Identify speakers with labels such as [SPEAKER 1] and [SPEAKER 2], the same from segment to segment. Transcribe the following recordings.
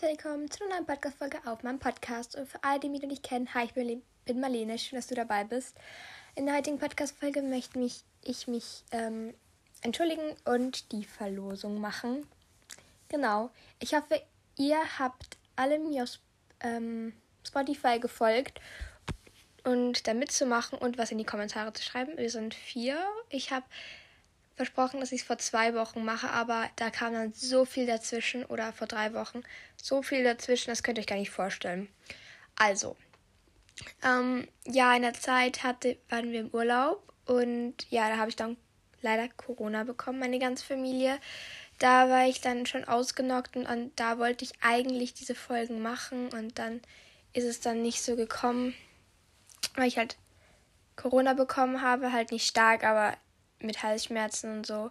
[SPEAKER 1] willkommen zu einer neuen Podcast-Folge auf meinem Podcast. Und für alle, die mich noch nicht kennen, hi, ich bin, Marlene, schön, dass du dabei bist. In der heutigen Podcast-Folge möchte mich, ich mich ähm, entschuldigen und die Verlosung machen. Genau. Ich hoffe, ihr habt alle mir auf ähm, Spotify gefolgt und da mitzumachen und was in die Kommentare zu schreiben. Wir sind vier. Ich habe versprochen, dass ich es vor zwei Wochen mache, aber da kam dann so viel dazwischen oder vor drei Wochen so viel dazwischen, das könnt ihr euch gar nicht vorstellen. Also, ähm, ja, in der Zeit hatte, waren wir im Urlaub und ja, da habe ich dann leider Corona bekommen, meine ganze Familie. Da war ich dann schon ausgenockt und, und da wollte ich eigentlich diese Folgen machen und dann ist es dann nicht so gekommen, weil ich halt Corona bekommen habe, halt nicht stark, aber mit Halsschmerzen und so,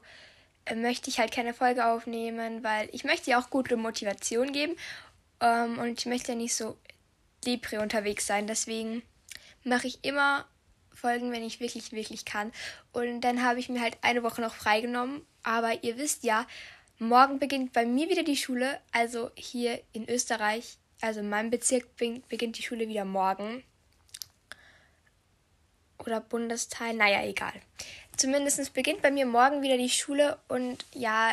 [SPEAKER 1] äh, möchte ich halt keine Folge aufnehmen, weil ich möchte ja auch gute Motivation geben ähm, und ich möchte ja nicht so depri unterwegs sein. Deswegen mache ich immer Folgen, wenn ich wirklich, wirklich kann. Und dann habe ich mir halt eine Woche noch freigenommen. Aber ihr wisst ja, morgen beginnt bei mir wieder die Schule. Also hier in Österreich, also in meinem Bezirk beginnt die Schule wieder morgen. Oder Bundesteil, naja, egal. Zumindest beginnt bei mir morgen wieder die Schule und ja,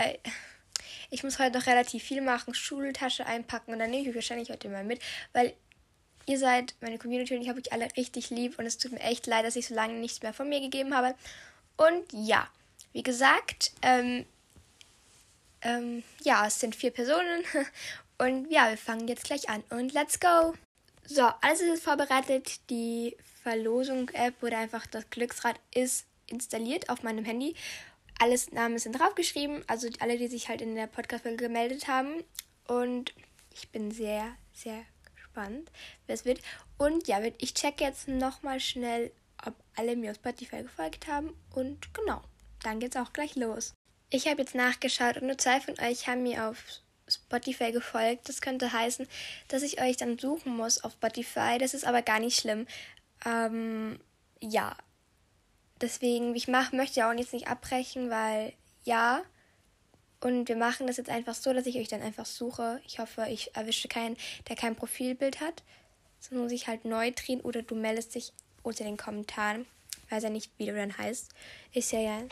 [SPEAKER 1] ich muss heute noch relativ viel machen, Schultasche einpacken und dann nehme ich wahrscheinlich heute mal mit, weil ihr seid meine Community und ich habe euch alle richtig lieb und es tut mir echt leid, dass ich so lange nichts mehr von mir gegeben habe. Und ja, wie gesagt, ähm, ähm, ja, es sind vier Personen und ja, wir fangen jetzt gleich an und let's go! So, alles ist vorbereitet. Die Verlosung-App oder einfach das Glücksrad ist installiert auf meinem Handy. Alles Namen sind draufgeschrieben, also alle, die sich halt in der Podcast-Folge gemeldet haben. Und ich bin sehr, sehr gespannt, wer es wird. Und ja, ich checke jetzt nochmal schnell, ob alle mir auf Spotify gefolgt haben. Und genau, dann geht's auch gleich los. Ich habe jetzt nachgeschaut und nur zwei von euch haben mir auf Spotify gefolgt. Das könnte heißen, dass ich euch dann suchen muss auf Spotify. Das ist aber gar nicht schlimm. Ähm, ja, deswegen, ich mach, möchte ja auch jetzt nicht abbrechen, weil ja. Und wir machen das jetzt einfach so, dass ich euch dann einfach suche. Ich hoffe, ich erwische keinen, der kein Profilbild hat. So muss ich halt neu drehen oder du meldest dich unter den Kommentaren. Weiß ja nicht, wie du dann heißt. Ist ja, ja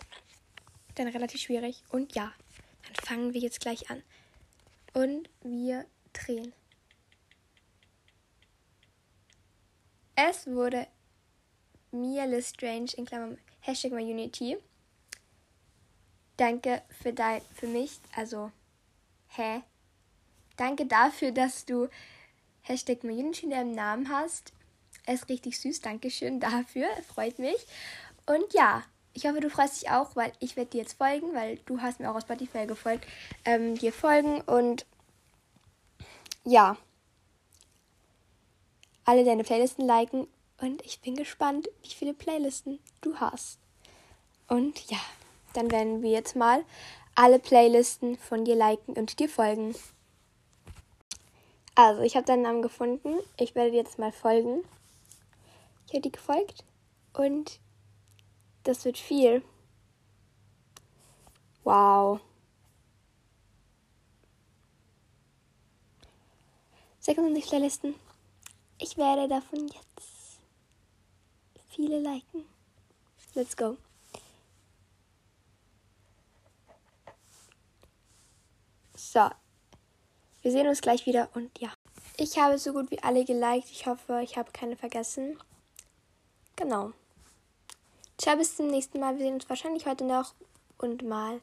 [SPEAKER 1] dann relativ schwierig. Und ja, dann fangen wir jetzt gleich an. Und wir drehen. Es wurde Mia Lestrange in Klammern Hashtag MyUnity. Danke für dein, für mich, also, hä? Danke dafür, dass du Hashtag MyUnity in deinem Namen hast. Er ist richtig süß, Dankeschön dafür, freut mich. Und ja, ich hoffe, du freust dich auch, weil ich werde dir jetzt folgen, weil du hast mir auch aus Spotify gefolgt, ähm, dir folgen und ja, alle deine Playlisten liken und ich bin gespannt, wie viele Playlisten du hast. Und ja, dann werden wir jetzt mal alle Playlisten von dir liken und dir folgen. Also, ich habe deinen Namen gefunden. Ich werde dir jetzt mal folgen. Ich habe dir gefolgt und das wird viel. Wow. 26 Playlisten. Ich werde davon jetzt viele liken. Let's go. So. Wir sehen uns gleich wieder und ja. Ich habe so gut wie alle geliked. Ich hoffe, ich habe keine vergessen. Genau. Ciao, bis zum nächsten Mal. Wir sehen uns wahrscheinlich heute noch und mal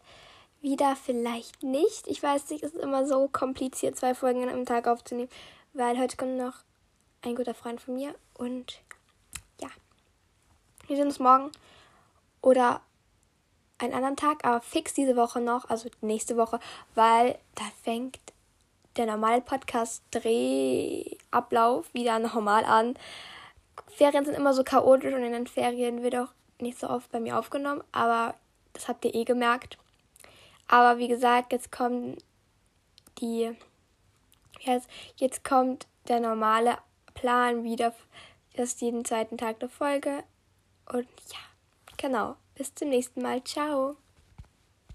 [SPEAKER 1] wieder vielleicht nicht. Ich weiß nicht, es ist immer so kompliziert, zwei Folgen am Tag aufzunehmen, weil heute kommt noch ein guter Freund von mir und wir sehen uns morgen oder einen anderen Tag, aber fix diese Woche noch, also nächste Woche, weil da fängt der normale Podcast-Drehablauf wieder normal an. Ferien sind immer so chaotisch und in den Ferien wird auch nicht so oft bei mir aufgenommen, aber das habt ihr eh gemerkt. Aber wie gesagt, jetzt kommen die, jetzt, jetzt kommt der normale Plan wieder, dass jeden zweiten Tag eine Folge und ja, genau. Bis zum nächsten Mal. Ciao.